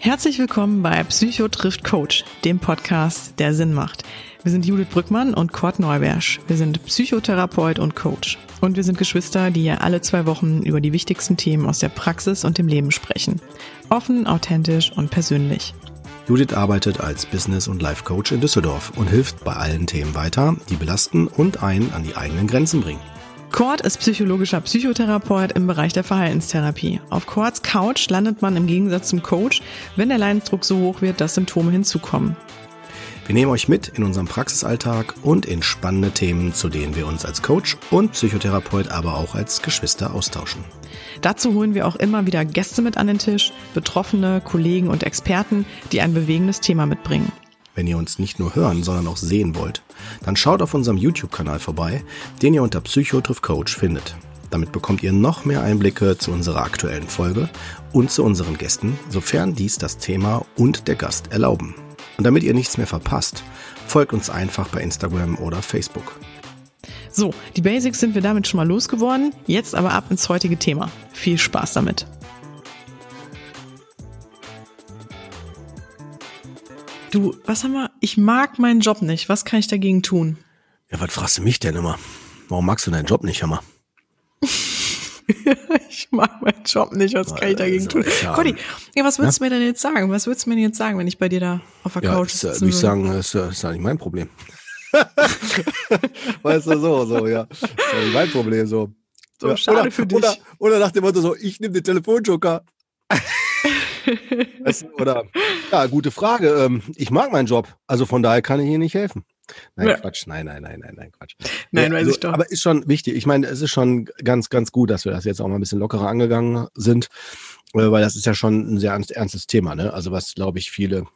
Herzlich willkommen bei Psycho trifft Coach, dem Podcast, der Sinn macht. Wir sind Judith Brückmann und Kurt Neubersch. Wir sind Psychotherapeut und Coach. Und wir sind Geschwister, die alle zwei Wochen über die wichtigsten Themen aus der Praxis und dem Leben sprechen. Offen, authentisch und persönlich. Judith arbeitet als Business- und Life-Coach in Düsseldorf und hilft bei allen Themen weiter, die belasten und einen an die eigenen Grenzen bringen. Kurt ist psychologischer Psychotherapeut im Bereich der Verhaltenstherapie. Auf Kurts Couch landet man im Gegensatz zum Coach, wenn der Leidensdruck so hoch wird, dass Symptome hinzukommen. Wir nehmen euch mit in unserem Praxisalltag und in spannende Themen, zu denen wir uns als Coach und Psychotherapeut, aber auch als Geschwister austauschen. Dazu holen wir auch immer wieder Gäste mit an den Tisch, Betroffene, Kollegen und Experten, die ein bewegendes Thema mitbringen. Wenn ihr uns nicht nur hören, sondern auch sehen wollt, dann schaut auf unserem YouTube-Kanal vorbei, den ihr unter Psychotriff Coach findet. Damit bekommt ihr noch mehr Einblicke zu unserer aktuellen Folge und zu unseren Gästen, sofern dies das Thema und der Gast erlauben. Und damit ihr nichts mehr verpasst, folgt uns einfach bei Instagram oder Facebook. So, die Basics sind wir damit schon mal losgeworden. Jetzt aber ab ins heutige Thema. Viel Spaß damit. Du, was haben wir? Ich mag meinen Job nicht. Was kann ich dagegen tun? Ja, was fragst du mich denn immer? Warum magst du deinen Job nicht, Hammer? ich mag meinen Job nicht. Was kann ich dagegen tun? Conny, ja, was würdest ja? du mir denn jetzt sagen? Was würdest du mir denn jetzt sagen, wenn ich bei dir da auf der ja, Couch sitze? Ja, ich sagen, das ist, das ist ja nicht mein Problem. weißt du, so, so, ja. Das ist nicht mein Problem, so. So, ja, schade oder, für dich. Oder, oder nach dem Motto so, ich nehme den Telefonjoker. weißt du, oder, ja, gute Frage. Ähm, ich mag meinen Job, also von daher kann ich Ihnen nicht helfen. Nein, ja. Quatsch, nein, nein, nein, nein, nein, Quatsch. Nein, weiß also, ich doch. Aber ist schon wichtig. Ich meine, es ist schon ganz, ganz gut, dass wir das jetzt auch mal ein bisschen lockerer angegangen sind, äh, weil das ist ja schon ein sehr ernst, ernstes Thema, ne? Also was, glaube ich, viele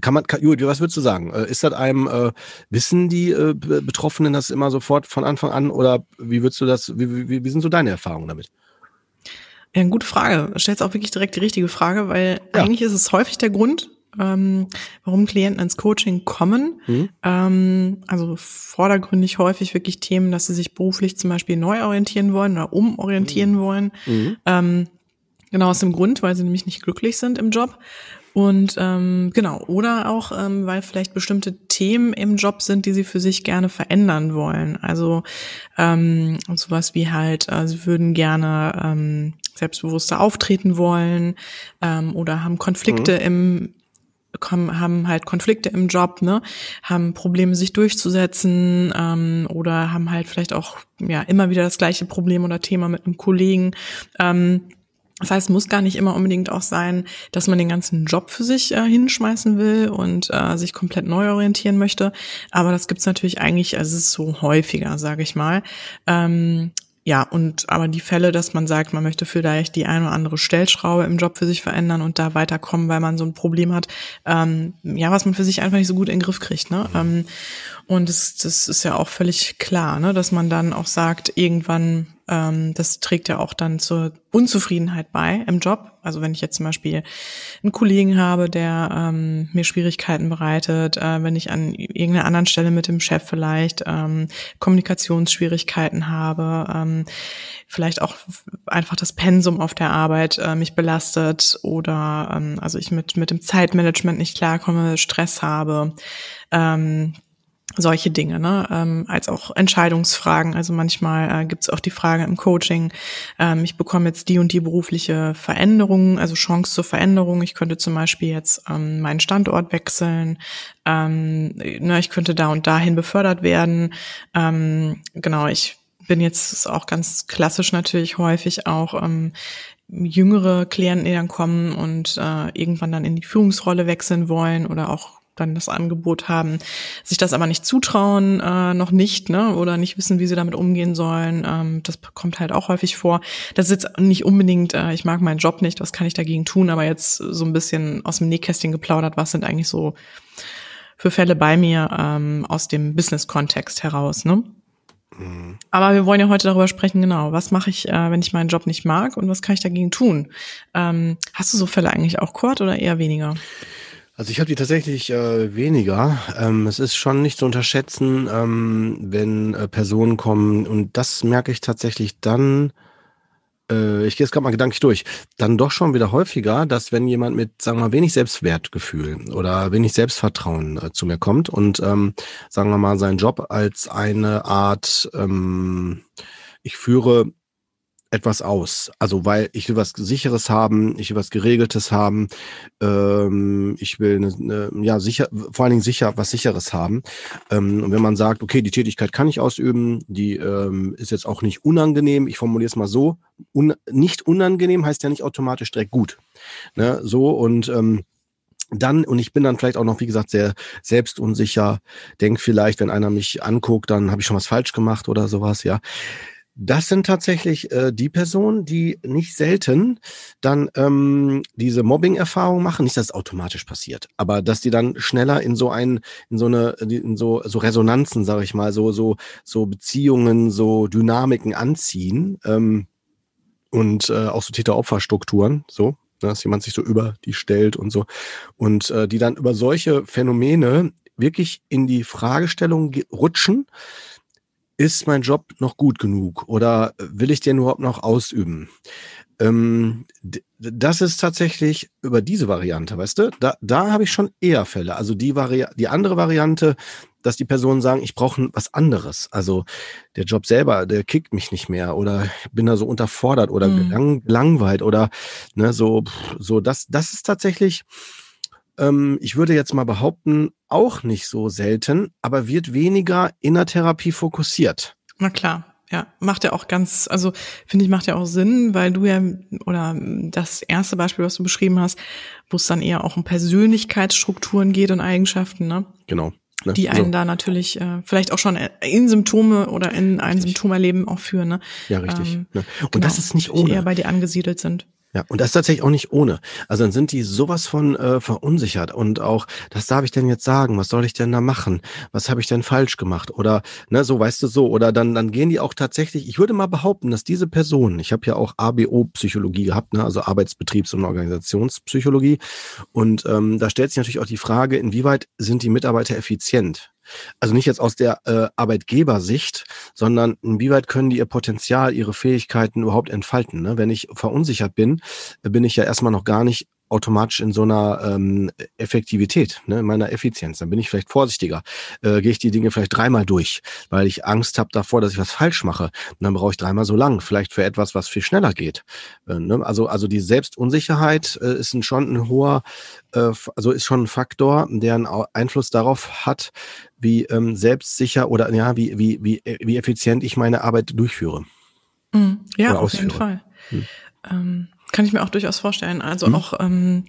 kann man, kann, Julia, was würdest du sagen? Äh, ist das einem, äh, wissen die äh, Betroffenen das immer sofort von Anfang an oder wie würdest du das, wie, wie, wie sind so deine Erfahrungen damit? Ja, eine gute Frage. Stellst auch wirklich direkt die richtige Frage, weil ja. eigentlich ist es häufig der Grund, ähm, warum Klienten ins Coaching kommen. Mhm. Ähm, also vordergründig häufig wirklich Themen, dass sie sich beruflich zum Beispiel neu orientieren wollen oder umorientieren mhm. wollen. Mhm. Ähm, genau aus dem Grund, weil sie nämlich nicht glücklich sind im Job. Und ähm, genau, oder auch, ähm, weil vielleicht bestimmte Themen im Job sind, die sie für sich gerne verändern wollen. Also ähm, sowas wie halt, äh, sie würden gerne ähm, selbstbewusster auftreten wollen ähm, oder haben Konflikte mhm. im haben halt Konflikte im Job, ne, haben Probleme, sich durchzusetzen ähm, oder haben halt vielleicht auch ja immer wieder das gleiche Problem oder Thema mit einem Kollegen. Ähm, das heißt, muss gar nicht immer unbedingt auch sein, dass man den ganzen Job für sich äh, hinschmeißen will und äh, sich komplett neu orientieren möchte. Aber das gibt's natürlich eigentlich, also es ist so häufiger, sage ich mal. Ähm, ja, und aber die Fälle, dass man sagt, man möchte vielleicht die eine oder andere Stellschraube im Job für sich verändern und da weiterkommen, weil man so ein Problem hat, ähm, ja, was man für sich einfach nicht so gut in den Griff kriegt. Ne? Ähm, und das, das ist ja auch völlig klar, ne, dass man dann auch sagt, irgendwann ähm, das trägt ja auch dann zur Unzufriedenheit bei im Job. Also wenn ich jetzt zum Beispiel einen Kollegen habe, der ähm, mir Schwierigkeiten bereitet, äh, wenn ich an irgendeiner anderen Stelle mit dem Chef vielleicht ähm, Kommunikationsschwierigkeiten habe, ähm, vielleicht auch einfach das Pensum auf der Arbeit äh, mich belastet oder ähm, also ich mit mit dem Zeitmanagement nicht klarkomme, Stress habe. Ähm, solche Dinge, ne? ähm, als auch Entscheidungsfragen. Also manchmal äh, gibt es auch die Frage im Coaching, ähm, ich bekomme jetzt die und die berufliche Veränderung, also Chance zur Veränderung. Ich könnte zum Beispiel jetzt ähm, meinen Standort wechseln, ähm, ne, ich könnte da und dahin befördert werden. Ähm, genau, ich bin jetzt auch ganz klassisch natürlich häufig auch ähm, jüngere Klienten, die dann kommen und äh, irgendwann dann in die Führungsrolle wechseln wollen oder auch dann das Angebot haben, sich das aber nicht zutrauen, äh, noch nicht, ne, oder nicht wissen, wie sie damit umgehen sollen. Ähm, das kommt halt auch häufig vor. Das ist jetzt nicht unbedingt, äh, ich mag meinen Job nicht, was kann ich dagegen tun, aber jetzt so ein bisschen aus dem Nähkästchen geplaudert, was sind eigentlich so für Fälle bei mir ähm, aus dem Business-Kontext heraus, ne? Mhm. Aber wir wollen ja heute darüber sprechen, genau, was mache ich, äh, wenn ich meinen Job nicht mag und was kann ich dagegen tun? Ähm, hast du so Fälle eigentlich auch, Kurt, oder eher weniger? Also ich habe die tatsächlich äh, weniger. Ähm, es ist schon nicht zu unterschätzen, ähm, wenn äh, Personen kommen und das merke ich tatsächlich dann, äh, ich gehe jetzt gerade mal gedanklich durch, dann doch schon wieder häufiger, dass wenn jemand mit, sagen wir mal, wenig Selbstwertgefühl oder wenig Selbstvertrauen äh, zu mir kommt und, ähm, sagen wir mal, seinen Job als eine Art, ähm, ich führe etwas aus. Also weil ich will was Sicheres haben, ich will was Geregeltes haben, ähm, ich will eine, eine, ja sicher, vor allen Dingen sicher was Sicheres haben. Ähm, und wenn man sagt, okay, die Tätigkeit kann ich ausüben, die ähm, ist jetzt auch nicht unangenehm, ich formuliere es mal so, un, nicht unangenehm heißt ja nicht automatisch direkt gut. Ne? So und ähm, dann, und ich bin dann vielleicht auch noch, wie gesagt, sehr selbstunsicher, denk vielleicht, wenn einer mich anguckt, dann habe ich schon was falsch gemacht oder sowas, ja. Das sind tatsächlich äh, die Personen, die nicht selten dann ähm, diese Mobbing-Erfahrung machen. Nicht, dass es automatisch passiert, aber dass die dann schneller in so ein, in so eine, in so, so Resonanzen, sage ich mal, so, so, so Beziehungen, so Dynamiken anziehen ähm, und äh, auch so Täter-Opfer-Strukturen, so, ne, dass jemand sich so über die stellt und so. Und äh, die dann über solche Phänomene wirklich in die Fragestellung rutschen, ist mein Job noch gut genug oder will ich den überhaupt noch ausüben? Ähm, das ist tatsächlich über diese Variante, weißt du? Da, da habe ich schon eher Fälle. Also die, Vari die andere Variante, dass die Personen sagen, ich brauche was anderes. Also der Job selber, der kickt mich nicht mehr oder bin da so unterfordert oder mhm. gelangweilt oder ne, so, so das, das ist tatsächlich ähm, ich würde jetzt mal behaupten, auch nicht so selten, aber wird weniger in der Therapie fokussiert. Na klar. Ja, macht ja auch ganz, also finde ich, macht ja auch Sinn, weil du ja, oder das erste Beispiel, was du beschrieben hast, wo es dann eher auch um Persönlichkeitsstrukturen geht und Eigenschaften, ne? Genau. Ne? Die einen so. da natürlich äh, vielleicht auch schon in Symptome oder in ein Symptomerleben auch führen, ne? Ja, richtig. Ähm, ne? Und genau, das ist nicht ohne. Die eher bei dir angesiedelt sind. Ja, und das ist tatsächlich auch nicht ohne. Also dann sind die sowas von äh, verunsichert und auch, was darf ich denn jetzt sagen? Was soll ich denn da machen? Was habe ich denn falsch gemacht? Oder ne, so weißt du so. Oder dann dann gehen die auch tatsächlich. Ich würde mal behaupten, dass diese Personen, ich habe ja auch ABO-Psychologie gehabt, ne, also Arbeitsbetriebs- und Organisationspsychologie, und ähm, da stellt sich natürlich auch die Frage, inwieweit sind die Mitarbeiter effizient? Also nicht jetzt aus der äh, Arbeitgebersicht, sondern inwieweit können die ihr Potenzial, ihre Fähigkeiten überhaupt entfalten. Ne? Wenn ich verunsichert bin, bin ich ja erstmal noch gar nicht automatisch in so einer ähm, Effektivität, ne, in meiner Effizienz. Dann bin ich vielleicht vorsichtiger, äh, gehe ich die Dinge vielleicht dreimal durch, weil ich Angst habe davor, dass ich was falsch mache. Und dann brauche ich dreimal so lang, vielleicht für etwas, was viel schneller geht. Äh, ne? Also also die Selbstunsicherheit äh, ist ein, schon ein hoher, äh, also ist schon ein Faktor, der einen Einfluss darauf hat, wie ähm, selbstsicher oder ja wie wie wie wie effizient ich meine Arbeit durchführe. Mhm. Ja, auf jeden Fall. Hm. Ähm kann ich mir auch durchaus vorstellen. Also mhm. auch ähm,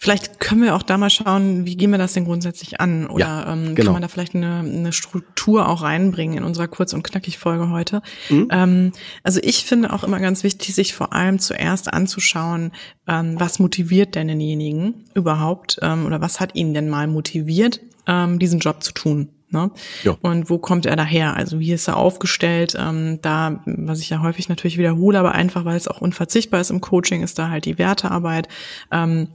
Vielleicht können wir auch da mal schauen, wie gehen wir das denn grundsätzlich an? Oder ja, ähm, genau. kann man da vielleicht eine, eine Struktur auch reinbringen in unserer Kurz- und Knackig-Folge heute? Mhm. Ähm, also ich finde auch immer ganz wichtig, sich vor allem zuerst anzuschauen, ähm, was motiviert denn denjenigen überhaupt ähm, oder was hat ihn denn mal motiviert, ähm, diesen Job zu tun? Ne? Ja. Und wo kommt er daher? Also wie ist er aufgestellt? Ähm, da, was ich ja häufig natürlich wiederhole, aber einfach, weil es auch unverzichtbar ist im Coaching, ist da halt die Wertearbeit. Ähm,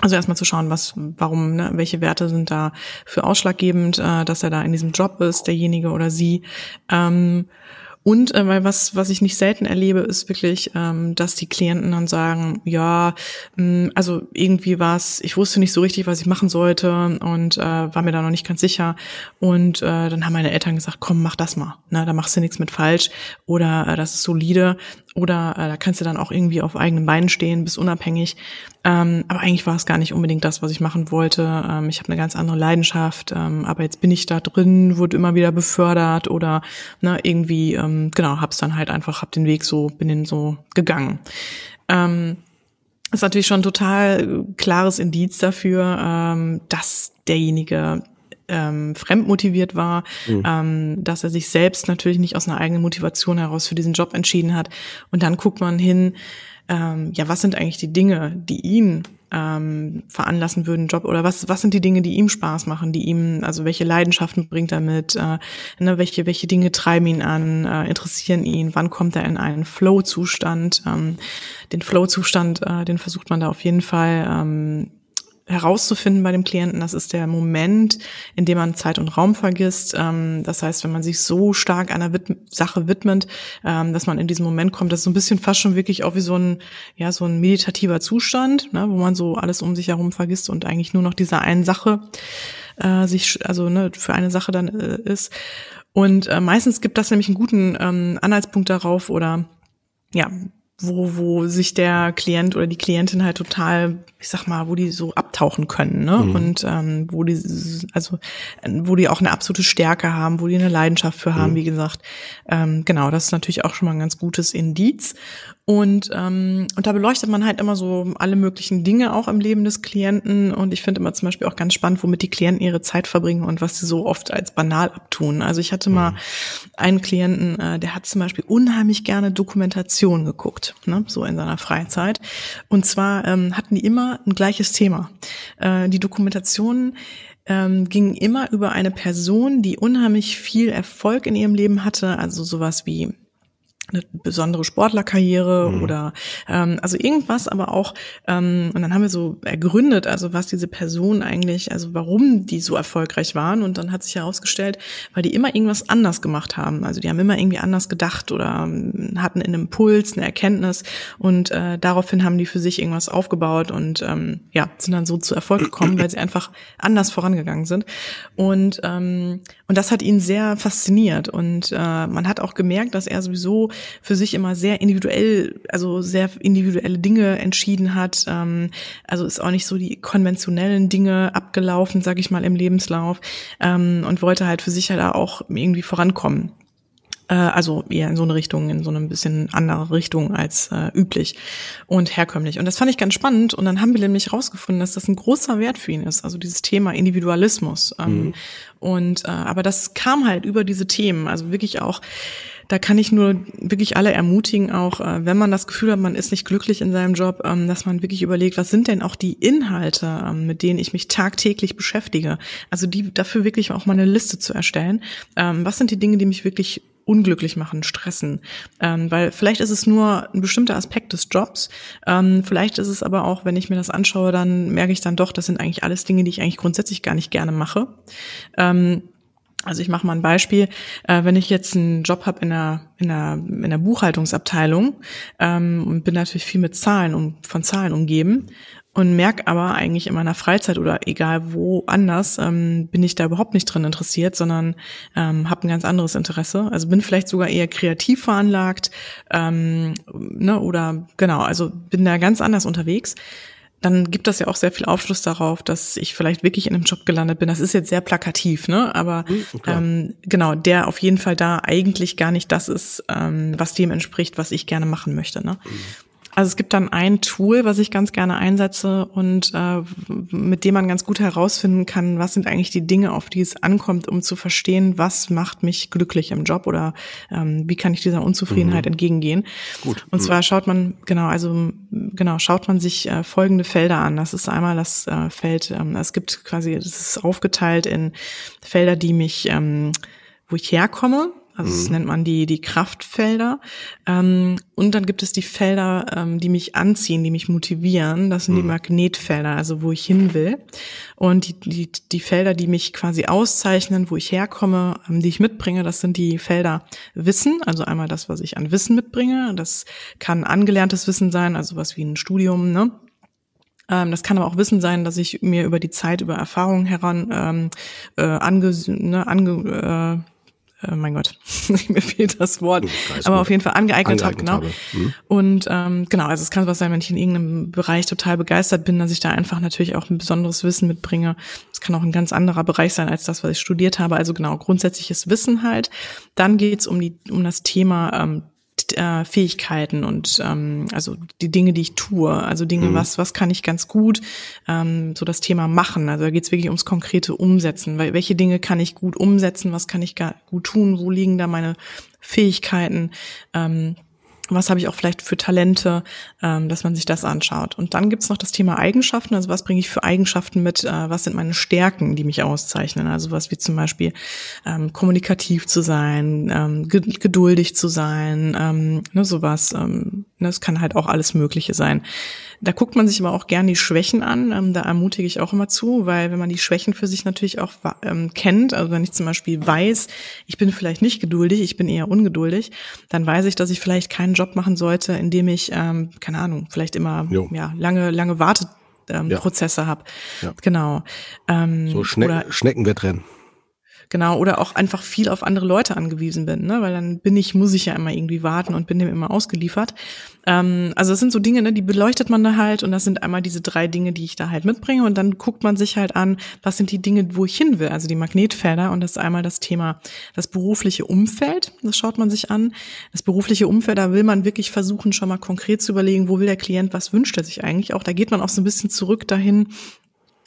also erstmal zu schauen, was, warum, ne, welche Werte sind da für ausschlaggebend, äh, dass er da in diesem Job ist, derjenige oder sie. Ähm, und äh, weil was, was ich nicht selten erlebe, ist wirklich, ähm, dass die Klienten dann sagen, ja, mh, mm, also irgendwie war es, ich wusste nicht so richtig, was ich machen sollte und äh, war mir da noch nicht ganz sicher. Und äh, dann haben meine Eltern gesagt, komm, mach das mal. Ne, da machst du nichts mit falsch oder äh, das ist solide oder äh, da kannst du dann auch irgendwie auf eigenen Beinen stehen, bist unabhängig. Ähm, aber eigentlich war es gar nicht unbedingt das, was ich machen wollte. Ähm, ich habe eine ganz andere Leidenschaft, ähm, aber jetzt bin ich da drin, wurde immer wieder befördert oder ne, irgendwie, ähm, genau, hab's dann halt einfach, hab den Weg so, bin den so gegangen. Ähm, ist natürlich schon total klares Indiz dafür, ähm, dass derjenige ähm, fremdmotiviert war, mhm. ähm, dass er sich selbst natürlich nicht aus einer eigenen Motivation heraus für diesen Job entschieden hat. Und dann guckt man hin, ähm, ja, was sind eigentlich die Dinge, die ihn ähm, veranlassen würden, Job oder was was sind die Dinge, die ihm Spaß machen, die ihm also welche Leidenschaften bringt er mit, äh, ne, welche welche Dinge treiben ihn an, äh, interessieren ihn, wann kommt er in einen Flow-Zustand, ähm, den Flow-Zustand, äh, den versucht man da auf jeden Fall ähm, herauszufinden bei dem Klienten. Das ist der Moment, in dem man Zeit und Raum vergisst. Ähm, das heißt, wenn man sich so stark einer Sache widmet, ähm, dass man in diesen Moment kommt, das ist so ein bisschen fast schon wirklich auch wie so ein, ja, so ein meditativer Zustand, ne, wo man so alles um sich herum vergisst und eigentlich nur noch dieser einen Sache äh, sich, also ne, für eine Sache dann äh, ist. Und äh, meistens gibt das nämlich einen guten ähm, Anhaltspunkt darauf oder ja, wo, wo sich der Klient oder die Klientin halt total, ich sag mal, wo die so abtauchen können, ne? Mhm. Und ähm, wo die, also wo die auch eine absolute Stärke haben, wo die eine Leidenschaft für haben, mhm. wie gesagt. Ähm, genau, das ist natürlich auch schon mal ein ganz gutes Indiz. Und, ähm, und da beleuchtet man halt immer so alle möglichen Dinge auch im Leben des Klienten. Und ich finde immer zum Beispiel auch ganz spannend, womit die Klienten ihre Zeit verbringen und was sie so oft als banal abtun. Also ich hatte mal mhm. einen Klienten, äh, der hat zum Beispiel unheimlich gerne Dokumentation geguckt, ne, so in seiner Freizeit. Und zwar ähm, hatten die immer ein gleiches Thema. Äh, die Dokumentationen ähm, ging immer über eine Person, die unheimlich viel Erfolg in ihrem Leben hatte, also sowas wie eine besondere Sportlerkarriere mhm. oder ähm, also irgendwas, aber auch ähm, und dann haben wir so ergründet, also was diese Person eigentlich, also warum die so erfolgreich waren. Und dann hat sich herausgestellt, weil die immer irgendwas anders gemacht haben, also die haben immer irgendwie anders gedacht oder ähm, hatten einen Impuls, eine Erkenntnis. Und äh, daraufhin haben die für sich irgendwas aufgebaut und ähm, ja sind dann so zu Erfolg gekommen, weil sie einfach anders vorangegangen sind. Und ähm, und das hat ihn sehr fasziniert. Und äh, man hat auch gemerkt, dass er sowieso für sich immer sehr individuell, also sehr individuelle Dinge entschieden hat. Ähm, also ist auch nicht so die konventionellen Dinge abgelaufen, sag ich mal, im Lebenslauf ähm, und wollte halt für sich halt auch irgendwie vorankommen äh, also eher in so eine Richtung, in so eine ein bisschen andere Richtung als äh, üblich und herkömmlich. Und das fand ich ganz spannend. Und dann haben wir nämlich rausgefunden, dass das ein großer Wert für ihn ist, also dieses Thema Individualismus. Ähm, mhm. Und äh, aber das kam halt über diese Themen, also wirklich auch da kann ich nur wirklich alle ermutigen, auch äh, wenn man das Gefühl hat, man ist nicht glücklich in seinem Job, ähm, dass man wirklich überlegt, was sind denn auch die Inhalte, ähm, mit denen ich mich tagtäglich beschäftige. Also die dafür wirklich auch mal eine Liste zu erstellen. Ähm, was sind die Dinge, die mich wirklich unglücklich machen, stressen. Ähm, weil vielleicht ist es nur ein bestimmter Aspekt des Jobs. Ähm, vielleicht ist es aber auch, wenn ich mir das anschaue, dann merke ich dann doch, das sind eigentlich alles Dinge, die ich eigentlich grundsätzlich gar nicht gerne mache. Ähm, also ich mache mal ein Beispiel. Äh, wenn ich jetzt einen Job habe in der, in der, in der Buchhaltungsabteilung ähm, und bin natürlich viel mit Zahlen und von Zahlen umgeben und merke aber eigentlich in meiner Freizeit oder egal wo anders, ähm, bin ich da überhaupt nicht drin interessiert, sondern ähm, habe ein ganz anderes Interesse. Also bin vielleicht sogar eher kreativ veranlagt ähm, ne, oder genau, also bin da ganz anders unterwegs dann gibt das ja auch sehr viel Aufschluss darauf, dass ich vielleicht wirklich in einem Job gelandet bin. Das ist jetzt sehr plakativ, ne? Aber mhm, ähm, genau, der auf jeden Fall da eigentlich gar nicht das ist, ähm, was dem entspricht, was ich gerne machen möchte. Ne? Mhm. Also es gibt dann ein Tool, was ich ganz gerne einsetze und äh, mit dem man ganz gut herausfinden kann, was sind eigentlich die Dinge, auf die es ankommt, um zu verstehen, was macht mich glücklich im Job oder ähm, wie kann ich dieser Unzufriedenheit mhm. entgegengehen. Gut. Und zwar schaut man, genau, also genau, schaut man sich äh, folgende Felder an. Das ist einmal das äh, Feld, ähm, es gibt quasi, das ist aufgeteilt in Felder, die mich, ähm, wo ich herkomme, also das mhm. nennt man die, die Kraftfelder. Ähm, und dann gibt es die Felder, ähm, die mich anziehen, die mich motivieren. Das sind mhm. die Magnetfelder, also wo ich hin will. Und die, die, die Felder, die mich quasi auszeichnen, wo ich herkomme, ähm, die ich mitbringe, das sind die Felder Wissen. Also einmal das, was ich an Wissen mitbringe. Das kann angelerntes Wissen sein, also was wie ein Studium, ne? Ähm, das kann aber auch Wissen sein, dass ich mir über die Zeit, über Erfahrungen heran ähm, äh, ange, ne, ange äh, äh, mein Gott, mir fehlt das Wort, aber auf jeden Fall angeeignet, angeeignet habe, genau. Hm. Und ähm, genau, also es kann was sein, wenn ich in irgendeinem Bereich total begeistert bin, dass ich da einfach natürlich auch ein besonderes Wissen mitbringe. Es kann auch ein ganz anderer Bereich sein als das, was ich studiert habe. Also genau, grundsätzliches Wissen halt. Dann geht's um die um das Thema ähm, äh, Fähigkeiten und ähm, also die Dinge, die ich tue, also Dinge, mhm. was was kann ich ganz gut, ähm, so das Thema machen. Also da geht es wirklich ums konkrete Umsetzen, weil welche Dinge kann ich gut umsetzen, was kann ich gut tun, wo liegen da meine Fähigkeiten. Ähm, was habe ich auch vielleicht für Talente, ähm, dass man sich das anschaut. Und dann gibt's noch das Thema Eigenschaften, also was bringe ich für Eigenschaften mit, äh, was sind meine Stärken, die mich auszeichnen. Also was wie zum Beispiel ähm, kommunikativ zu sein, ähm, geduldig zu sein, ähm, ne, sowas. Ähm, ne, das kann halt auch alles Mögliche sein. Da guckt man sich aber auch gern die Schwächen an. Ähm, da ermutige ich auch immer zu, weil wenn man die Schwächen für sich natürlich auch ähm, kennt, also wenn ich zum Beispiel weiß, ich bin vielleicht nicht geduldig, ich bin eher ungeduldig, dann weiß ich, dass ich vielleicht keinen Job machen sollte, in dem ich, ähm, keine Ahnung, vielleicht immer ja lange lange Wartet ähm, ja. Prozesse habe. Ja. Genau. Ähm, so Schne Schneckenwettrennen. Genau, oder auch einfach viel auf andere Leute angewiesen bin, ne? weil dann bin ich, muss ich ja immer irgendwie warten und bin dem immer ausgeliefert. Ähm, also das sind so Dinge, ne, die beleuchtet man da halt und das sind einmal diese drei Dinge, die ich da halt mitbringe und dann guckt man sich halt an, was sind die Dinge, wo ich hin will, also die Magnetfelder und das ist einmal das Thema das berufliche Umfeld, das schaut man sich an. Das berufliche Umfeld, da will man wirklich versuchen, schon mal konkret zu überlegen, wo will der Klient, was wünscht er sich eigentlich auch. Da geht man auch so ein bisschen zurück dahin,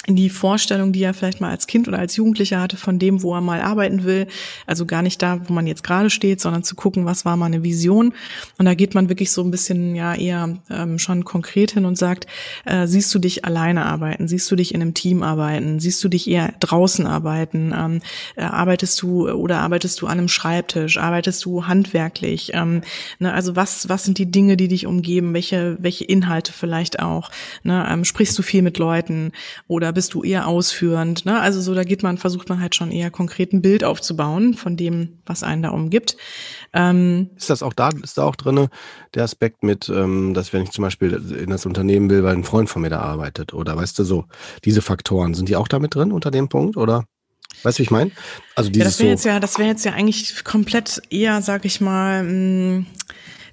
die Vorstellung, die er vielleicht mal als Kind oder als Jugendlicher hatte von dem, wo er mal arbeiten will. Also gar nicht da, wo man jetzt gerade steht, sondern zu gucken, was war mal eine Vision. Und da geht man wirklich so ein bisschen ja eher ähm, schon konkret hin und sagt, äh, siehst du dich alleine arbeiten? Siehst du dich in einem Team arbeiten? Siehst du dich eher draußen arbeiten? Ähm, äh, arbeitest du oder arbeitest du an einem Schreibtisch? Arbeitest du handwerklich? Ähm, ne, also was, was sind die Dinge, die dich umgeben? Welche, welche Inhalte vielleicht auch? Ne, ähm, sprichst du viel mit Leuten oder bist du eher ausführend? Ne? Also so, da geht man, versucht man halt schon eher konkret ein Bild aufzubauen von dem, was einen da umgibt. Ähm, ist das auch da, ist da auch drinne der Aspekt mit, ähm, dass wenn ich zum Beispiel in das Unternehmen will, weil ein Freund von mir da arbeitet oder weißt du so, diese Faktoren, sind die auch damit drin unter dem Punkt oder? Weißt du, wie ich meine? Also dieses ja, das wäre so jetzt ja, das wäre jetzt ja eigentlich komplett eher, sag ich mal, mh, mm,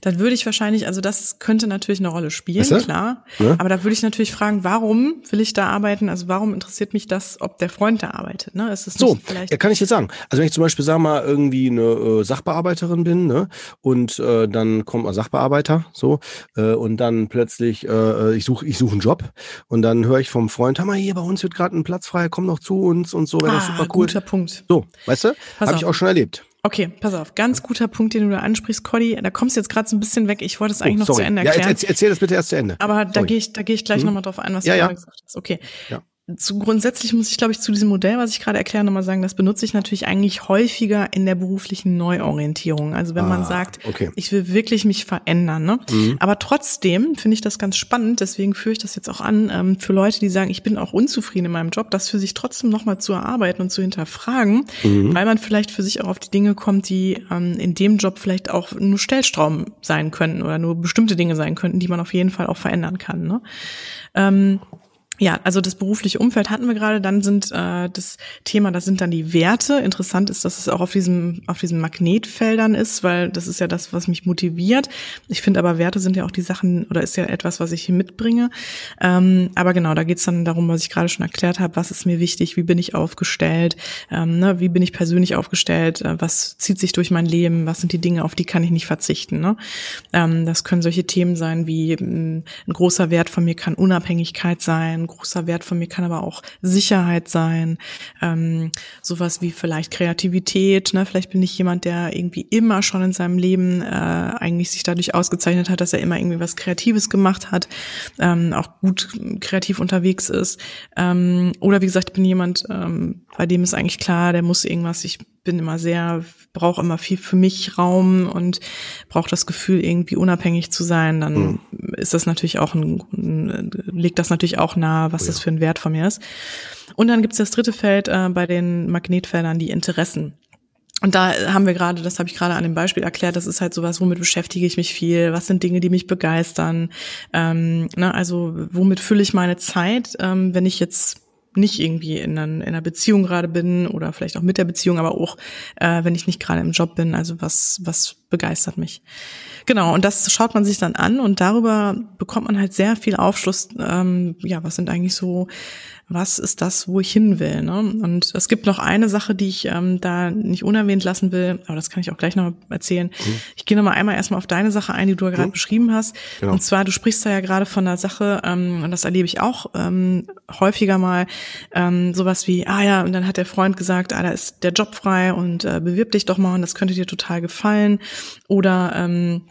dann würde ich wahrscheinlich, also das könnte natürlich eine Rolle spielen, weißt du? klar. Ja. Aber da würde ich natürlich fragen, warum will ich da arbeiten? Also warum interessiert mich das, ob der Freund da arbeitet? Ne? Ist es so, vielleicht ja, kann ich jetzt sagen. Also wenn ich zum Beispiel, sag mal, irgendwie eine äh, Sachbearbeiterin bin, ne, und äh, dann kommt ein Sachbearbeiter, so, äh, und dann plötzlich, äh, äh ich suche ich suche einen Job und dann höre ich vom Freund, hör mal, hier bei uns wird gerade ein Platz frei, komm noch zu uns und so, wäre ah, das super cool. Guter Punkt. So, weißt du? Habe ich auch schon erlebt. Okay, pass auf, ganz guter Punkt, den du da ansprichst, Cody. Da kommst du jetzt gerade so ein bisschen weg. Ich wollte es eigentlich oh, noch zu Ende erklären. Ja, erzähl, erzähl das bitte erst zu Ende. Aber da gehe ich, da gehe ich gleich hm? nochmal drauf ein, was ja, du ja. gesagt hast. Okay. Ja zu grundsätzlich muss ich, glaube ich, zu diesem Modell, was ich gerade erkläre, nochmal sagen, das benutze ich natürlich eigentlich häufiger in der beruflichen Neuorientierung. Also wenn ah, man sagt, okay. ich will wirklich mich verändern. Ne? Mhm. Aber trotzdem finde ich das ganz spannend, deswegen führe ich das jetzt auch an, ähm, für Leute, die sagen, ich bin auch unzufrieden in meinem Job, das für sich trotzdem nochmal zu erarbeiten und zu hinterfragen, mhm. weil man vielleicht für sich auch auf die Dinge kommt, die ähm, in dem Job vielleicht auch nur Stellstrauben sein könnten oder nur bestimmte Dinge sein könnten, die man auf jeden Fall auch verändern kann. Ne? Ähm, ja, also das berufliche Umfeld hatten wir gerade. Dann sind äh, das Thema, das sind dann die Werte. Interessant ist, dass es auch auf diesem auf diesen Magnetfeldern ist, weil das ist ja das, was mich motiviert. Ich finde aber Werte sind ja auch die Sachen oder ist ja etwas, was ich hier mitbringe. Ähm, aber genau, da geht's dann darum, was ich gerade schon erklärt habe. Was ist mir wichtig? Wie bin ich aufgestellt? Ähm, ne, wie bin ich persönlich aufgestellt? Äh, was zieht sich durch mein Leben? Was sind die Dinge, auf die kann ich nicht verzichten? Ne? Ähm, das können solche Themen sein wie ein großer Wert von mir kann Unabhängigkeit sein großer Wert von mir kann aber auch Sicherheit sein, ähm, sowas wie vielleicht Kreativität. Ne? Vielleicht bin ich jemand, der irgendwie immer schon in seinem Leben äh, eigentlich sich dadurch ausgezeichnet hat, dass er immer irgendwie was Kreatives gemacht hat, ähm, auch gut kreativ unterwegs ist. Ähm, oder wie gesagt, ich bin jemand, ähm, bei dem ist eigentlich klar, der muss irgendwas, ich bin immer sehr, brauche immer viel für mich Raum und brauche das Gefühl, irgendwie unabhängig zu sein, dann mhm. Ist das natürlich auch ein, legt das natürlich auch nahe, was oh ja. das für ein Wert von mir ist. Und dann gibt es das dritte Feld äh, bei den Magnetfeldern, die Interessen. Und da haben wir gerade, das habe ich gerade an dem Beispiel erklärt, das ist halt sowas, womit beschäftige ich mich viel, was sind Dinge, die mich begeistern, ähm, ne, also womit fülle ich meine Zeit, ähm, wenn ich jetzt nicht irgendwie in, einer, in einer Beziehung gerade bin oder vielleicht auch mit der Beziehung, aber auch äh, wenn ich nicht gerade im Job bin. Also was, was begeistert mich. Genau, und das schaut man sich dann an und darüber bekommt man halt sehr viel Aufschluss, ähm, ja, was sind eigentlich so was ist das, wo ich hin will. Ne? Und es gibt noch eine Sache, die ich ähm, da nicht unerwähnt lassen will, aber das kann ich auch gleich noch erzählen. Mhm. Ich gehe nochmal einmal erstmal auf deine Sache ein, die du ja gerade mhm. beschrieben hast. Genau. Und zwar, du sprichst da ja gerade von einer Sache, ähm, und das erlebe ich auch ähm, häufiger mal, ähm, sowas wie, ah ja, und dann hat der Freund gesagt, ah, da ist der Job frei und äh, bewirb dich doch mal und das könnte dir total gefallen. Oder ähm,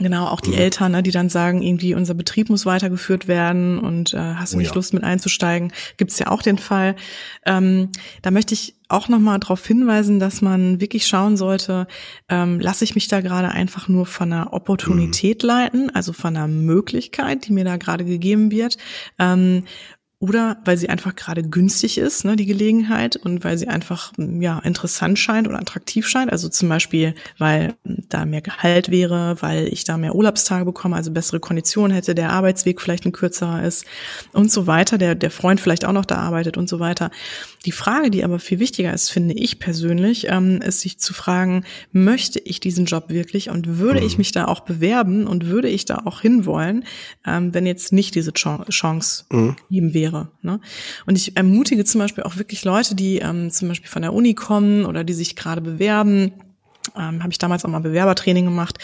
Genau, auch die mhm. Eltern, ne, die dann sagen, irgendwie unser Betrieb muss weitergeführt werden und äh, hast du oh, nicht ja. Lust mit einzusteigen, gibt's ja auch den Fall. Ähm, da möchte ich auch nochmal darauf hinweisen, dass man wirklich schauen sollte, ähm, lasse ich mich da gerade einfach nur von einer Opportunität mhm. leiten, also von einer Möglichkeit, die mir da gerade gegeben wird, ähm, oder weil sie einfach gerade günstig ist, ne, die Gelegenheit, und weil sie einfach ja interessant scheint oder attraktiv scheint. Also zum Beispiel, weil da mehr Gehalt wäre, weil ich da mehr Urlaubstage bekomme, also bessere Konditionen hätte, der Arbeitsweg vielleicht ein kürzerer ist und so weiter, der, der Freund vielleicht auch noch da arbeitet und so weiter. Die Frage, die aber viel wichtiger ist, finde ich persönlich, ähm, ist sich zu fragen, möchte ich diesen Job wirklich und würde mhm. ich mich da auch bewerben und würde ich da auch hinwollen, ähm, wenn jetzt nicht diese Chance mhm. ihm wäre wäre. Ne? Und ich ermutige zum Beispiel auch wirklich Leute, die ähm, zum Beispiel von der Uni kommen oder die sich gerade bewerben, ähm, habe ich damals auch mal Bewerbertraining gemacht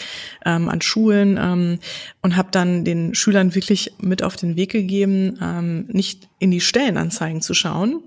ähm, an Schulen ähm, und habe dann den Schülern wirklich mit auf den Weg gegeben, ähm, nicht in die Stellenanzeigen zu schauen,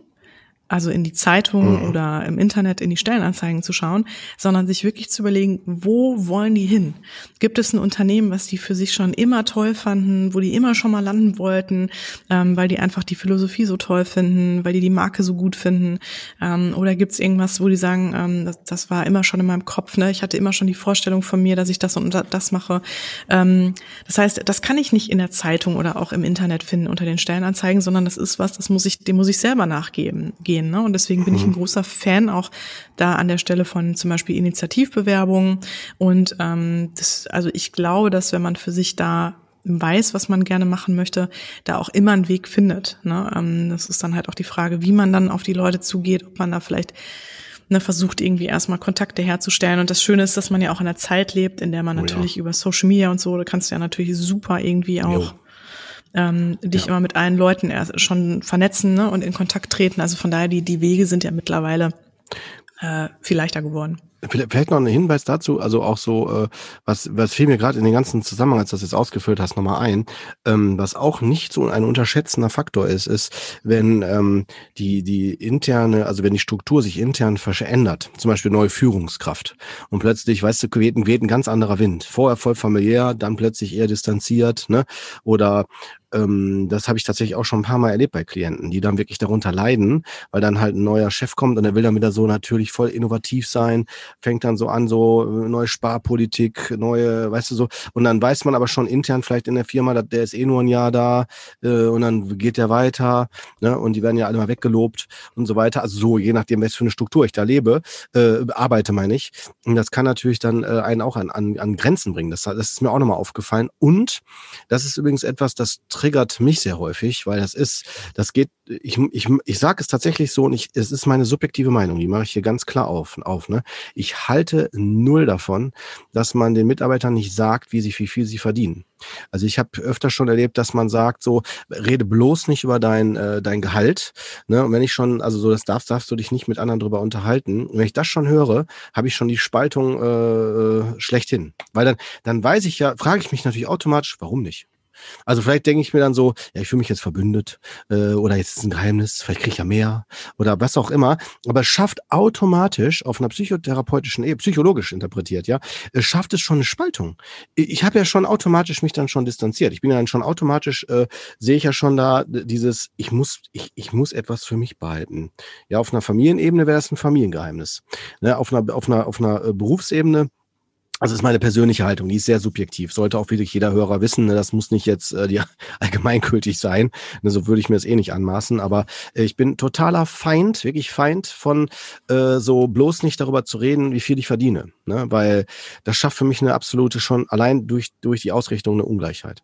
also in die Zeitung mhm. oder im Internet in die Stellenanzeigen zu schauen, sondern sich wirklich zu überlegen, wo wollen die hin? Gibt es ein Unternehmen, was die für sich schon immer toll fanden, wo die immer schon mal landen wollten, ähm, weil die einfach die Philosophie so toll finden, weil die die Marke so gut finden? Ähm, oder gibt es irgendwas, wo die sagen, ähm, das, das, war immer schon in meinem Kopf, ne? ich hatte immer schon die Vorstellung von mir, dass ich das und das mache. Ähm, das heißt, das kann ich nicht in der Zeitung oder auch im Internet finden unter den Stellenanzeigen, sondern das ist was, das muss ich, dem muss ich selber nachgeben gehen gehen. Ne? Und deswegen bin ich ein mhm. großer Fan auch da an der Stelle von zum Beispiel Initiativbewerbungen. Und ähm, das, also ich glaube, dass wenn man für sich da weiß, was man gerne machen möchte, da auch immer einen Weg findet. Ne? Ähm, das ist dann halt auch die Frage, wie man dann auf die Leute zugeht, ob man da vielleicht ne, versucht irgendwie erstmal Kontakte herzustellen. Und das Schöne ist, dass man ja auch in einer Zeit lebt, in der man oh, natürlich ja. über Social Media und so, da kannst du ja natürlich super irgendwie auch jo ähm, dich ja. immer mit allen Leuten erst schon vernetzen ne, und in Kontakt treten. Also von daher, die, die Wege sind ja mittlerweile äh, viel leichter geworden. Vielleicht noch ein Hinweis dazu, also auch so, äh, was, was fiel mir gerade in den ganzen Zusammenhang, als du das jetzt ausgeführt hast, nochmal ein, ähm, was auch nicht so ein unterschätzender Faktor ist, ist, wenn ähm, die, die interne, also wenn die Struktur sich intern verändert, zum Beispiel neue Führungskraft und plötzlich, weißt du, weht, weht ein ganz anderer Wind. Vorher voll familiär, dann plötzlich eher distanziert, ne? Oder ähm, das habe ich tatsächlich auch schon ein paar Mal erlebt bei Klienten, die dann wirklich darunter leiden, weil dann halt ein neuer Chef kommt und der will dann wieder so natürlich voll innovativ sein, fängt dann so an, so äh, neue Sparpolitik, neue, weißt du so, und dann weiß man aber schon intern vielleicht in der Firma, der ist eh nur ein Jahr da äh, und dann geht der weiter, ne? Und die werden ja alle mal weggelobt und so weiter. Also so, je nachdem, was für eine Struktur ich da lebe, äh, arbeite meine ich. Und das kann natürlich dann äh, einen auch an, an, an Grenzen bringen. Das, das ist mir auch nochmal aufgefallen. Und das ist übrigens etwas, das triggert mich sehr häufig, weil das ist, das geht, ich, ich, ich sage es tatsächlich so und ich, es ist meine subjektive Meinung, die mache ich hier ganz klar auf. auf ne? Ich halte null davon, dass man den Mitarbeitern nicht sagt, wie, sie, wie viel sie verdienen. Also ich habe öfter schon erlebt, dass man sagt, so, rede bloß nicht über dein, äh, dein Gehalt. Ne? Und wenn ich schon, also so das darfst, darfst du dich nicht mit anderen drüber unterhalten. Und wenn ich das schon höre, habe ich schon die Spaltung äh, schlechthin. Weil dann, dann weiß ich ja, frage ich mich natürlich automatisch, warum nicht? Also vielleicht denke ich mir dann so, ja, ich fühle mich jetzt verbündet äh, oder jetzt ist ein Geheimnis, vielleicht kriege ich ja mehr oder was auch immer. Aber es schafft automatisch auf einer psychotherapeutischen Ebene, psychologisch interpretiert, ja, es schafft es schon eine Spaltung. Ich habe ja schon automatisch mich dann schon distanziert. Ich bin ja dann schon automatisch, äh, sehe ich ja schon da dieses, ich muss, ich, ich muss etwas für mich behalten. Ja, auf einer Familienebene wäre das ein Familiengeheimnis. Ne, auf einer, auf einer, auf einer äh, Berufsebene also ist meine persönliche Haltung, die ist sehr subjektiv. Sollte auch wirklich jeder Hörer wissen, ne? das muss nicht jetzt äh, die allgemeingültig sein. Ne? So würde ich mir das eh nicht anmaßen. Aber äh, ich bin totaler Feind, wirklich Feind von äh, so bloß nicht darüber zu reden, wie viel ich verdiene. Ne? Weil das schafft für mich eine absolute schon allein durch, durch die Ausrichtung eine Ungleichheit.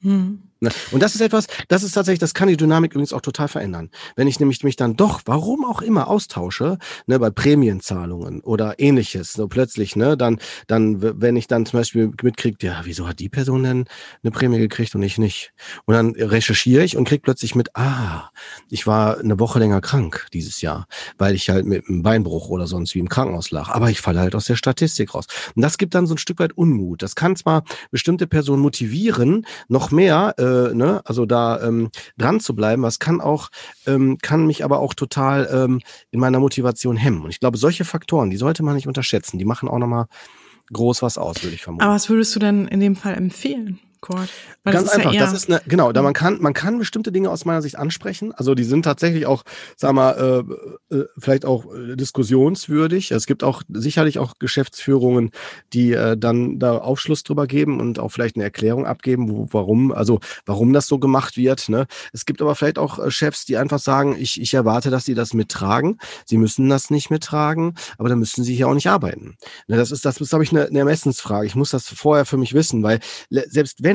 Hm. Ne? Und das ist etwas, das ist tatsächlich, das kann die Dynamik übrigens auch total verändern. Wenn ich nämlich mich dann doch, warum auch immer, austausche, ne, bei Prämienzahlungen oder ähnliches, so plötzlich, ne, dann, dann, wenn ich dann zum Beispiel mitkriege, ja, wieso hat die Person denn eine Prämie gekriegt und ich nicht? Und dann recherchiere ich und krieg plötzlich mit, ah, ich war eine Woche länger krank dieses Jahr, weil ich halt mit einem Beinbruch oder sonst wie im Krankenhaus lag. Aber ich falle halt aus der Statistik raus. Und das gibt dann so ein Stück weit Unmut. Das kann zwar bestimmte Personen motivieren, noch mehr, äh, äh, ne, also da ähm, dran zu bleiben. Was kann auch, ähm, kann mich aber auch total ähm, in meiner Motivation hemmen. Und ich glaube, solche Faktoren, die sollte man nicht unterschätzen. Die machen auch nochmal groß was aus, würde ich vermuten. Aber was würdest du denn in dem Fall empfehlen? Gott. Weil Ganz das einfach, ja das ist eine, genau, da man kann, man kann bestimmte Dinge aus meiner Sicht ansprechen. Also die sind tatsächlich auch, sag mal, äh, äh, vielleicht auch äh, diskussionswürdig. Es gibt auch sicherlich auch Geschäftsführungen, die äh, dann da Aufschluss drüber geben und auch vielleicht eine Erklärung abgeben, wo, warum, also warum das so gemacht wird. Ne? Es gibt aber vielleicht auch äh, Chefs, die einfach sagen, ich, ich erwarte, dass sie das mittragen. Sie müssen das nicht mittragen, aber dann müssen sie hier auch nicht arbeiten. Ne, das ist, das ist, glaube ich, eine, eine Ermessensfrage. Ich muss das vorher für mich wissen, weil selbst wenn,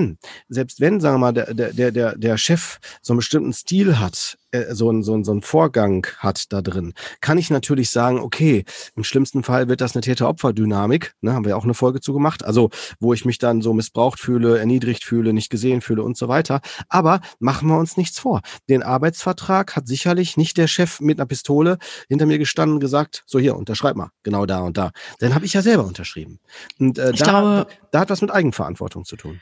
selbst wenn, sagen wir mal, der, der, der, der Chef so einen bestimmten Stil hat, äh, so, ein, so, ein, so ein Vorgang hat da drin, kann ich natürlich sagen, okay, im schlimmsten Fall wird das eine Täter-Opfer-Dynamik, ne, haben wir auch eine Folge zu gemacht, also wo ich mich dann so missbraucht fühle, erniedrigt fühle, nicht gesehen fühle und so weiter. Aber machen wir uns nichts vor. Den Arbeitsvertrag hat sicherlich nicht der Chef mit einer Pistole hinter mir gestanden und gesagt, so hier, unterschreib mal, genau da und da. Dann habe ich ja selber unterschrieben. Und äh, da, glaube, da hat was mit Eigenverantwortung zu tun.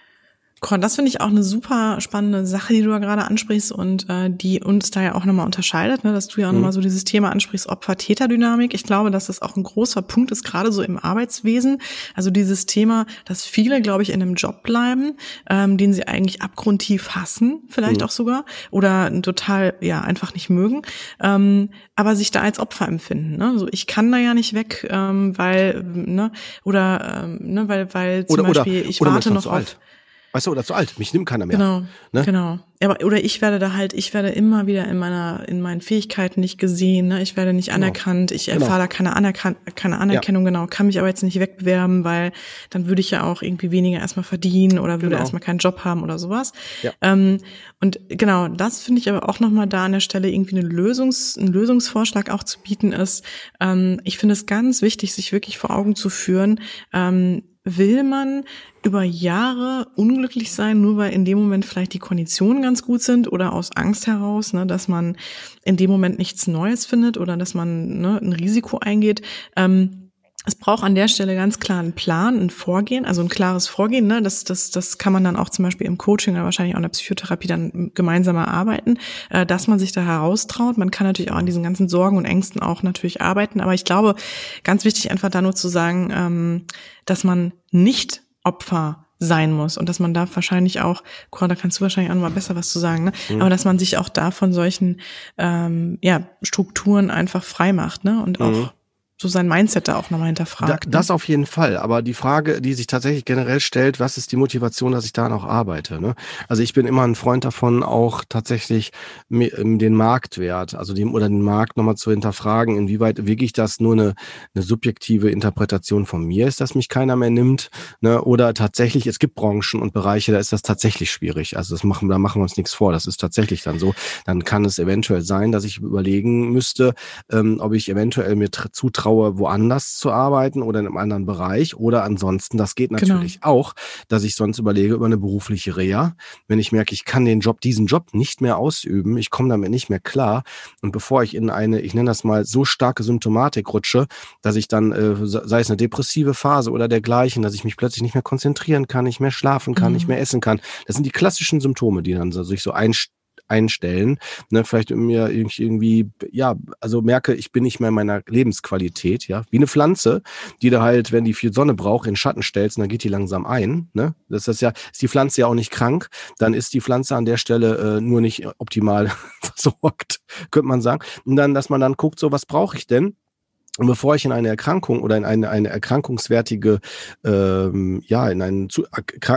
Con, das finde ich auch eine super spannende Sache, die du da gerade ansprichst und äh, die uns da ja auch nochmal unterscheidet, ne? dass du ja auch mhm. nochmal so dieses Thema ansprichst, Opfer-Täter-Dynamik. Ich glaube, dass das auch ein großer Punkt ist, gerade so im Arbeitswesen. Also dieses Thema, dass viele, glaube ich, in einem Job bleiben, ähm, den sie eigentlich abgrundtief hassen, vielleicht mhm. auch sogar, oder total, ja, einfach nicht mögen, ähm, aber sich da als Opfer empfinden. Ne? So, ich kann da ja nicht weg, ähm, weil, ne, oder, ähm, ne, weil, weil zum oder, Beispiel, ich oder warte noch auf. Alt. Weißt du, oder zu alt, mich nimmt keiner mehr. Genau, ne? genau. Aber, oder ich werde da halt, ich werde immer wieder in meiner, in meinen Fähigkeiten nicht gesehen, ne? ich werde nicht genau. anerkannt, ich genau. erfahre da keine, Anerkan keine Anerkennung, ja. genau, kann mich aber jetzt nicht wegbewerben, weil dann würde ich ja auch irgendwie weniger erstmal verdienen oder würde genau. erstmal keinen Job haben oder sowas. Ja. Ähm, und genau, das finde ich aber auch nochmal da an der Stelle irgendwie eine Lösungs, ein Lösungsvorschlag auch zu bieten ist. Ähm, ich finde es ganz wichtig, sich wirklich vor Augen zu führen, ähm, will man über Jahre unglücklich sein, nur weil in dem Moment vielleicht die Konditionen ganz gut sind oder aus Angst heraus, ne, dass man in dem Moment nichts Neues findet oder dass man ne, ein Risiko eingeht. Ähm, es braucht an der Stelle ganz klar einen Plan, ein Vorgehen, also ein klares Vorgehen. Ne? Das, das, das kann man dann auch zum Beispiel im Coaching oder wahrscheinlich auch in der Psychotherapie dann gemeinsam erarbeiten, äh, dass man sich da heraustraut. Man kann natürlich auch an diesen ganzen Sorgen und Ängsten auch natürlich arbeiten. Aber ich glaube, ganz wichtig einfach da nur zu sagen, ähm, dass man nicht Opfer sein muss und dass man da wahrscheinlich auch, Cora, da kannst du wahrscheinlich auch noch mal besser was zu sagen, ne? Mhm. aber dass man sich auch da von solchen ähm, ja, Strukturen einfach frei macht ne? und auch mhm so sein Mindset da auch nochmal hinterfragt. Da, ne? das auf jeden Fall. Aber die Frage, die sich tatsächlich generell stellt, was ist die Motivation, dass ich da noch arbeite? Ne? Also ich bin immer ein Freund davon, auch tatsächlich ähm, den Marktwert, also dem oder den Markt nochmal zu hinterfragen, inwieweit wirklich das nur eine, eine subjektive Interpretation von mir ist, dass mich keiner mehr nimmt. Ne? Oder tatsächlich, es gibt Branchen und Bereiche, da ist das tatsächlich schwierig. Also das machen, da machen wir uns nichts vor. Das ist tatsächlich dann so. Dann kann es eventuell sein, dass ich überlegen müsste, ähm, ob ich eventuell mir zutraue, traue, woanders zu arbeiten oder in einem anderen Bereich. Oder ansonsten, das geht genau. natürlich genau. auch, dass ich sonst überlege über eine berufliche Reha. Wenn ich merke, ich kann den Job, diesen Job nicht mehr ausüben, ich komme damit nicht mehr klar. Und bevor ich in eine, ich nenne das mal, so starke Symptomatik rutsche, dass ich dann, äh, sei es eine depressive Phase oder dergleichen, dass ich mich plötzlich nicht mehr konzentrieren kann, nicht mehr schlafen kann, mhm. nicht mehr essen kann. Das sind die klassischen Symptome, die dann so, sich so einstellen einstellen. Ne, vielleicht mir irgendwie, ja, also merke, ich bin nicht mehr in meiner Lebensqualität, ja, wie eine Pflanze, die da halt, wenn die viel Sonne braucht, in Schatten stellst, dann geht die langsam ein. Ne? Das ist ja, ist die Pflanze ja auch nicht krank, dann ist die Pflanze an der Stelle äh, nur nicht optimal versorgt, könnte man sagen. Und dann, dass man dann guckt, so was brauche ich denn? Und bevor ich in eine Erkrankung oder in eine, eine erkrankungswertige, ähm, ja, in einen zu,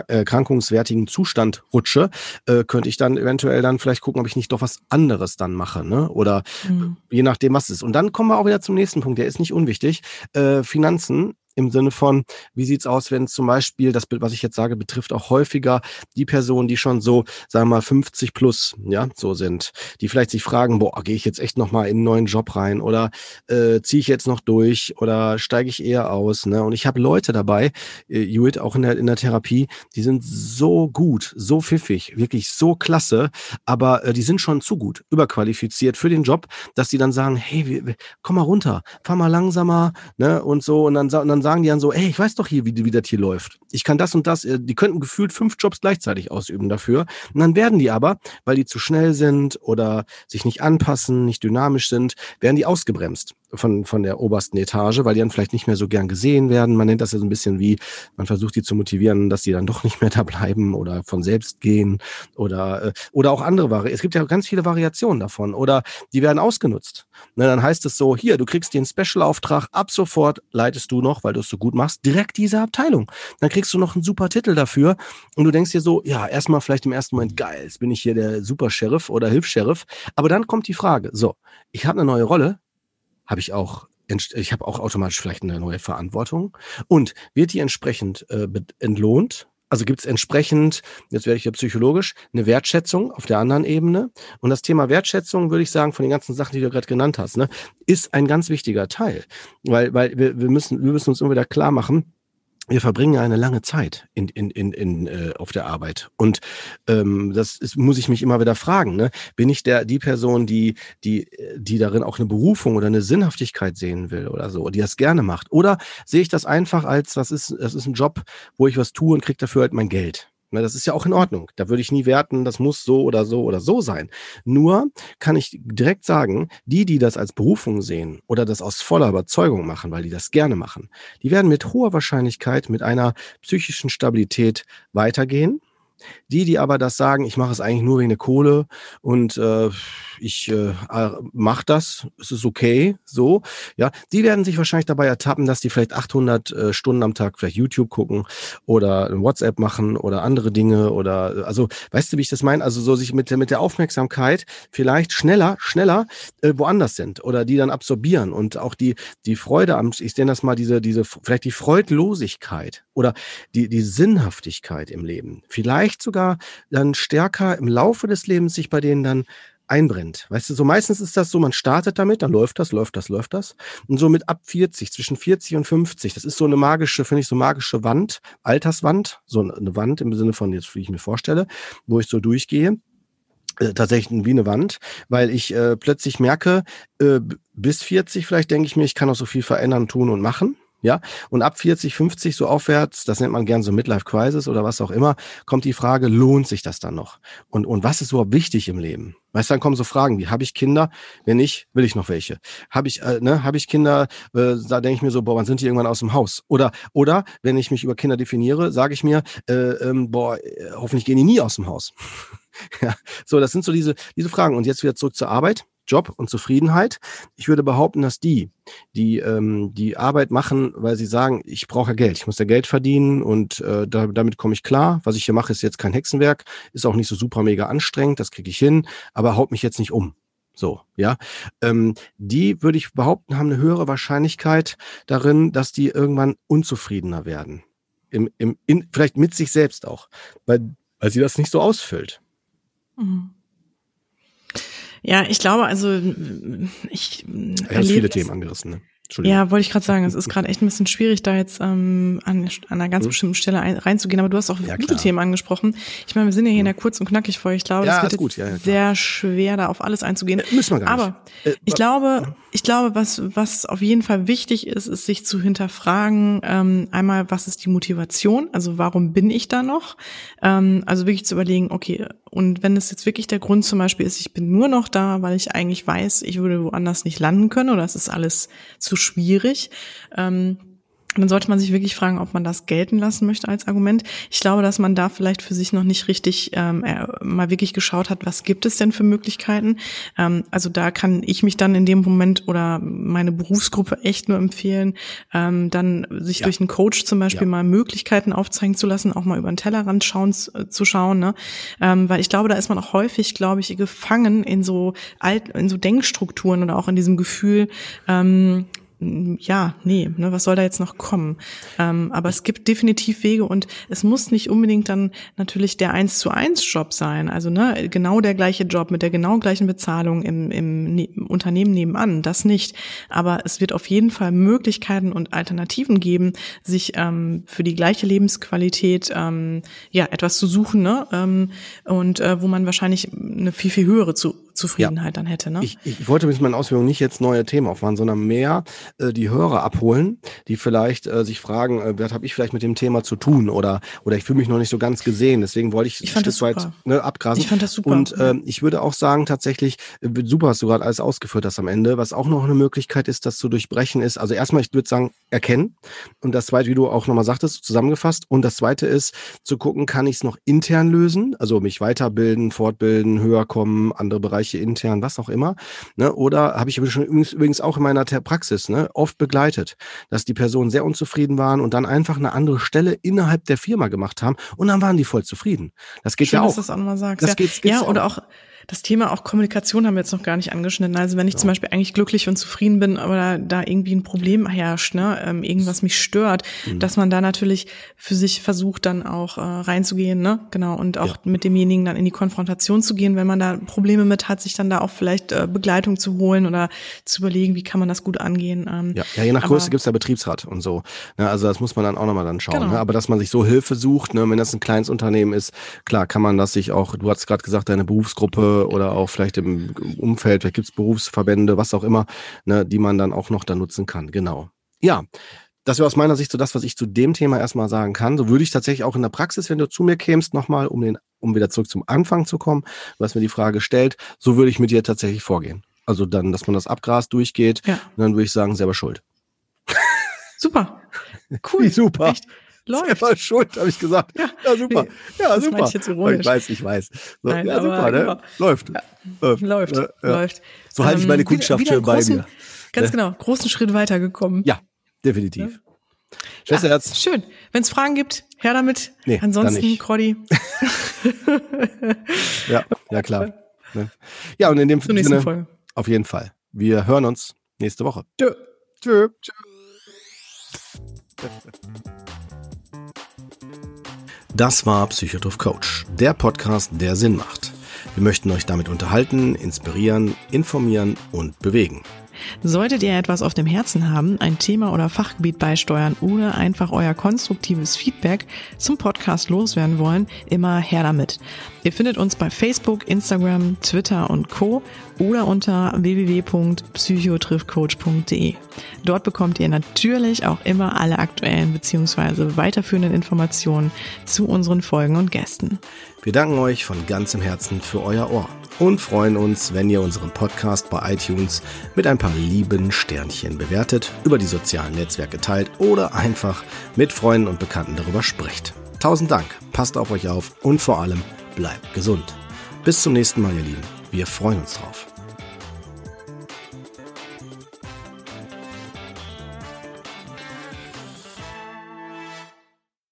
erkrankungswertigen Zustand rutsche, äh, könnte ich dann eventuell dann vielleicht gucken, ob ich nicht doch was anderes dann mache, ne? Oder mhm. je nachdem, was es ist. Und dann kommen wir auch wieder zum nächsten Punkt, der ist nicht unwichtig. Äh, Finanzen im Sinne von, wie sieht's aus, wenn zum Beispiel, das Bild, was ich jetzt sage, betrifft auch häufiger die Personen, die schon so, sagen wir mal, 50 plus, ja, so sind, die vielleicht sich fragen, boah, gehe ich jetzt echt nochmal in einen neuen Job rein oder äh, ziehe ich jetzt noch durch oder steige ich eher aus, ne? Und ich habe Leute dabei, äh, Judith, auch in der, in der Therapie, die sind so gut, so pfiffig, wirklich so klasse, aber äh, die sind schon zu gut, überqualifiziert für den Job, dass die dann sagen, hey, wir, komm mal runter, fahr mal langsamer, ne? Und so, und dann, und dann sagen die dann so, ey, ich weiß doch hier, wie, wie das hier läuft. Ich kann das und das. Äh, die könnten gefühlt fünf Jobs gleichzeitig ausüben dafür. Und dann werden die aber, weil die zu schnell sind oder sich nicht anpassen, nicht dynamisch sind, werden die ausgebremst. Von, von der obersten Etage, weil die dann vielleicht nicht mehr so gern gesehen werden. Man nennt das ja so ein bisschen wie, man versucht die zu motivieren, dass die dann doch nicht mehr da bleiben oder von selbst gehen oder, äh, oder auch andere Variationen. Es gibt ja ganz viele Variationen davon oder die werden ausgenutzt. Ne, dann heißt es so, hier, du kriegst den Special-Auftrag, ab sofort leitest du noch, weil du es so gut machst, direkt diese Abteilung. Dann kriegst du noch einen super Titel dafür und du denkst dir so, ja, erstmal vielleicht im ersten Moment, geil, jetzt bin ich hier der Super-Sheriff oder Hilfs-Sheriff. Aber dann kommt die Frage, so, ich habe eine neue Rolle, habe ich auch ich habe auch automatisch vielleicht eine neue Verantwortung und wird die entsprechend äh, entlohnt? Also gibt es entsprechend, jetzt werde ich ja psychologisch, eine Wertschätzung auf der anderen Ebene. Und das Thema Wertschätzung, würde ich sagen, von den ganzen Sachen, die du gerade genannt hast, ne, ist ein ganz wichtiger Teil. Weil, weil wir, wir, müssen, wir müssen uns immer wieder klar machen, wir verbringen eine lange Zeit in, in, in, in, äh, auf der Arbeit. Und ähm, das ist, muss ich mich immer wieder fragen. Ne? Bin ich der, die Person, die, die, die darin auch eine Berufung oder eine Sinnhaftigkeit sehen will oder so, die das gerne macht? Oder sehe ich das einfach als, das ist, das ist ein Job, wo ich was tue und kriege dafür halt mein Geld? Ne, das ist ja auch in Ordnung. Da würde ich nie werten, das muss so oder so oder so sein. Nur kann ich direkt sagen, die, die das als Berufung sehen oder das aus voller Überzeugung machen, weil die das gerne machen, die werden mit hoher Wahrscheinlichkeit mit einer psychischen Stabilität weitergehen die, die aber das sagen, ich mache es eigentlich nur wegen der Kohle und äh, ich äh, mache das, es ist okay, so, ja, die werden sich wahrscheinlich dabei ertappen, dass die vielleicht 800 äh, Stunden am Tag vielleicht YouTube gucken oder WhatsApp machen oder andere Dinge oder, also, weißt du, wie ich das meine? Also so sich mit, mit der Aufmerksamkeit vielleicht schneller, schneller äh, woanders sind oder die dann absorbieren und auch die, die Freude am, ich nenne das mal diese, diese, vielleicht die Freudlosigkeit oder die, die Sinnhaftigkeit im Leben. Vielleicht sogar dann stärker im Laufe des Lebens sich bei denen dann einbrennt. Weißt du, so meistens ist das so, man startet damit, dann läuft das, läuft das, läuft das. Und so mit ab 40, zwischen 40 und 50, das ist so eine magische, finde ich, so magische Wand, Alterswand, so eine Wand im Sinne von jetzt, wie ich mir vorstelle, wo ich so durchgehe. Äh, tatsächlich wie eine Wand, weil ich äh, plötzlich merke, äh, bis 40 vielleicht denke ich mir, ich kann auch so viel verändern, tun und machen. Ja, und ab 40, 50 so aufwärts, das nennt man gern so Midlife Crisis oder was auch immer, kommt die Frage, lohnt sich das dann noch? Und, und was ist überhaupt wichtig im Leben? Weißt du, dann kommen so Fragen wie, habe ich Kinder? Wenn nicht, will ich noch welche? Habe ich, äh, ne, habe ich Kinder, äh, da denke ich mir so, boah, wann sind die irgendwann aus dem Haus? Oder, oder, wenn ich mich über Kinder definiere, sage ich mir, äh, ähm, boah, äh, hoffentlich gehen die nie aus dem Haus. ja, so, das sind so diese, diese Fragen. Und jetzt wieder zurück zur Arbeit. Job und Zufriedenheit. Ich würde behaupten, dass die, die ähm, die Arbeit machen, weil sie sagen, ich brauche Geld, ich muss ja Geld verdienen und äh, da, damit komme ich klar. Was ich hier mache, ist jetzt kein Hexenwerk, ist auch nicht so super mega anstrengend, das kriege ich hin, aber haut mich jetzt nicht um. So, ja. Ähm, die, würde ich behaupten, haben eine höhere Wahrscheinlichkeit darin, dass die irgendwann unzufriedener werden. Im, im, in, vielleicht mit sich selbst auch, weil, weil sie das nicht so ausfüllt. Ja, ich glaube, also ich. Er hat viele Themen angerissen, ne? Ja, wollte ich gerade sagen, es ist gerade echt ein bisschen schwierig, da jetzt ähm, an, an einer ganz mhm. bestimmten Stelle ein, reinzugehen. Aber du hast auch ja, gute klar. Themen angesprochen. Ich meine, wir sind ja hier in der kurz und knackig Folge. Ich glaube, ja, das wird gut. Ja, sehr schwer, da auf alles einzugehen. Äh, müssen wir gar Aber nicht. ich äh, glaube, ich glaube, was was auf jeden Fall wichtig ist, ist sich zu hinterfragen. Ähm, einmal, was ist die Motivation? Also warum bin ich da noch? Ähm, also wirklich zu überlegen, okay, und wenn es jetzt wirklich der Grund zum Beispiel ist, ich bin nur noch da, weil ich eigentlich weiß, ich würde woanders nicht landen können oder es ist alles zu schwierig. Ähm, dann sollte man sich wirklich fragen, ob man das gelten lassen möchte als Argument. Ich glaube, dass man da vielleicht für sich noch nicht richtig ähm, äh, mal wirklich geschaut hat, was gibt es denn für Möglichkeiten. Ähm, also da kann ich mich dann in dem Moment oder meine Berufsgruppe echt nur empfehlen, ähm, dann sich ja. durch einen Coach zum Beispiel ja. mal Möglichkeiten aufzeigen zu lassen, auch mal über den Tellerrand schauen, äh, zu schauen. Ne? Ähm, weil ich glaube, da ist man auch häufig, glaube ich, gefangen in so alt, in so Denkstrukturen oder auch in diesem Gefühl, ähm, ja, nee, ne, was soll da jetzt noch kommen? Ähm, aber es gibt definitiv Wege und es muss nicht unbedingt dann natürlich der eins zu eins Job sein. Also ne, genau der gleiche Job mit der genau gleichen Bezahlung im, im, ne Unternehmen nebenan, das nicht. Aber es wird auf jeden Fall Möglichkeiten und Alternativen geben, sich ähm, für die gleiche Lebensqualität ähm, ja etwas zu suchen, ne? Ähm, und äh, wo man wahrscheinlich eine viel viel höhere zu Zufriedenheit ja. dann hätte. Ne? Ich, ich wollte mit meinen Ausführungen nicht jetzt neue Themen aufmachen, sondern mehr äh, die Hörer abholen, die vielleicht äh, sich fragen, äh, was habe ich vielleicht mit dem Thema zu tun oder oder ich fühle mich noch nicht so ganz gesehen. Deswegen wollte ich, ich fand Stück weit ne, abgrasen. Ich fand das super. Und äh, ich würde auch sagen, tatsächlich, äh, super hast du gerade alles ausgeführt hast am Ende. Was auch noch eine Möglichkeit ist, das zu durchbrechen ist, also erstmal, ich würde sagen, erkennen. Und das zweite, wie du auch nochmal sagtest, zusammengefasst. Und das zweite ist, zu gucken, kann ich es noch intern lösen? Also mich weiterbilden, fortbilden, höher kommen, andere Bereiche intern, was auch immer. Ne? Oder habe ich schon übrigens auch in meiner Praxis ne, oft begleitet, dass die Personen sehr unzufrieden waren und dann einfach eine andere Stelle innerhalb der Firma gemacht haben und dann waren die voll zufrieden. Das geht Schön, ja auch. Dass du das auch nochmal sagst. Das ja, geht, ja oder auch das Thema auch Kommunikation haben wir jetzt noch gar nicht angeschnitten. Also wenn ich ja. zum Beispiel eigentlich glücklich und zufrieden bin, aber da, da irgendwie ein Problem herrscht, ne, ähm, irgendwas mich stört, mhm. dass man da natürlich für sich versucht, dann auch äh, reinzugehen, ne, genau, und auch ja. mit demjenigen dann in die Konfrontation zu gehen, wenn man da Probleme mit hat, sich dann da auch vielleicht äh, Begleitung zu holen oder zu überlegen, wie kann man das gut angehen. Ähm, ja. ja, je nach Größe gibt's ja Betriebsrat und so. Ne, also das muss man dann auch nochmal dann schauen. Genau. Ne? Aber dass man sich so Hilfe sucht, ne, wenn das ein kleines Unternehmen ist, klar kann man das sich auch, du hast gerade gesagt, deine Berufsgruppe oder auch vielleicht im Umfeld, vielleicht gibt es Berufsverbände, was auch immer, ne, die man dann auch noch da nutzen kann. Genau. Ja, das wäre aus meiner Sicht so das, was ich zu dem Thema erstmal sagen kann. So würde ich tatsächlich auch in der Praxis, wenn du zu mir kämst, nochmal, um den, um wieder zurück zum Anfang zu kommen, hast mir die Frage gestellt, so würde ich mit dir tatsächlich vorgehen. Also dann, dass man das Abgras durchgeht, ja. dann würde ich sagen, selber schuld. Super. Cool. Super. Echt? Läuft. Selber schuld, habe ich gesagt. Ja, ja super. Ja, das super. Ich, jetzt ironisch. ich weiß, ich weiß. So, Nein, ja, super, ne? Genau. Läuft. Ja. Läuft. Läuft. Ja. läuft. So halte ich meine ähm, Kundschaft wieder, wieder schön bei mir. Ganz genau. Großen Schritt weitergekommen. Ja, definitiv. Ja. Schwesterherz. Ja, schön. Wenn es Fragen gibt, her damit. Nee, Ansonsten, Croddy. ja, ja, klar. Ne? Ja, und in dem Zur Sinne, Folge. auf jeden Fall. Wir hören uns nächste Woche. Tschö. Tschö. Tschö. Das war Psychotroph Coach, der Podcast, der Sinn macht. Wir möchten euch damit unterhalten, inspirieren, informieren und bewegen. Solltet ihr etwas auf dem Herzen haben, ein Thema oder Fachgebiet beisteuern oder einfach euer konstruktives Feedback zum Podcast loswerden wollen, immer her damit. Ihr findet uns bei Facebook, Instagram, Twitter und Co. oder unter www.psychotriffcoach.de. Dort bekommt ihr natürlich auch immer alle aktuellen bzw. weiterführenden Informationen zu unseren Folgen und Gästen. Wir danken euch von ganzem Herzen für euer Ohr und freuen uns, wenn ihr unseren Podcast bei iTunes mit ein paar lieben Sternchen bewertet, über die sozialen Netzwerke teilt oder einfach mit Freunden und Bekannten darüber spricht. Tausend Dank, passt auf euch auf und vor allem bleibt gesund. Bis zum nächsten Mal, ihr Lieben. Wir freuen uns drauf.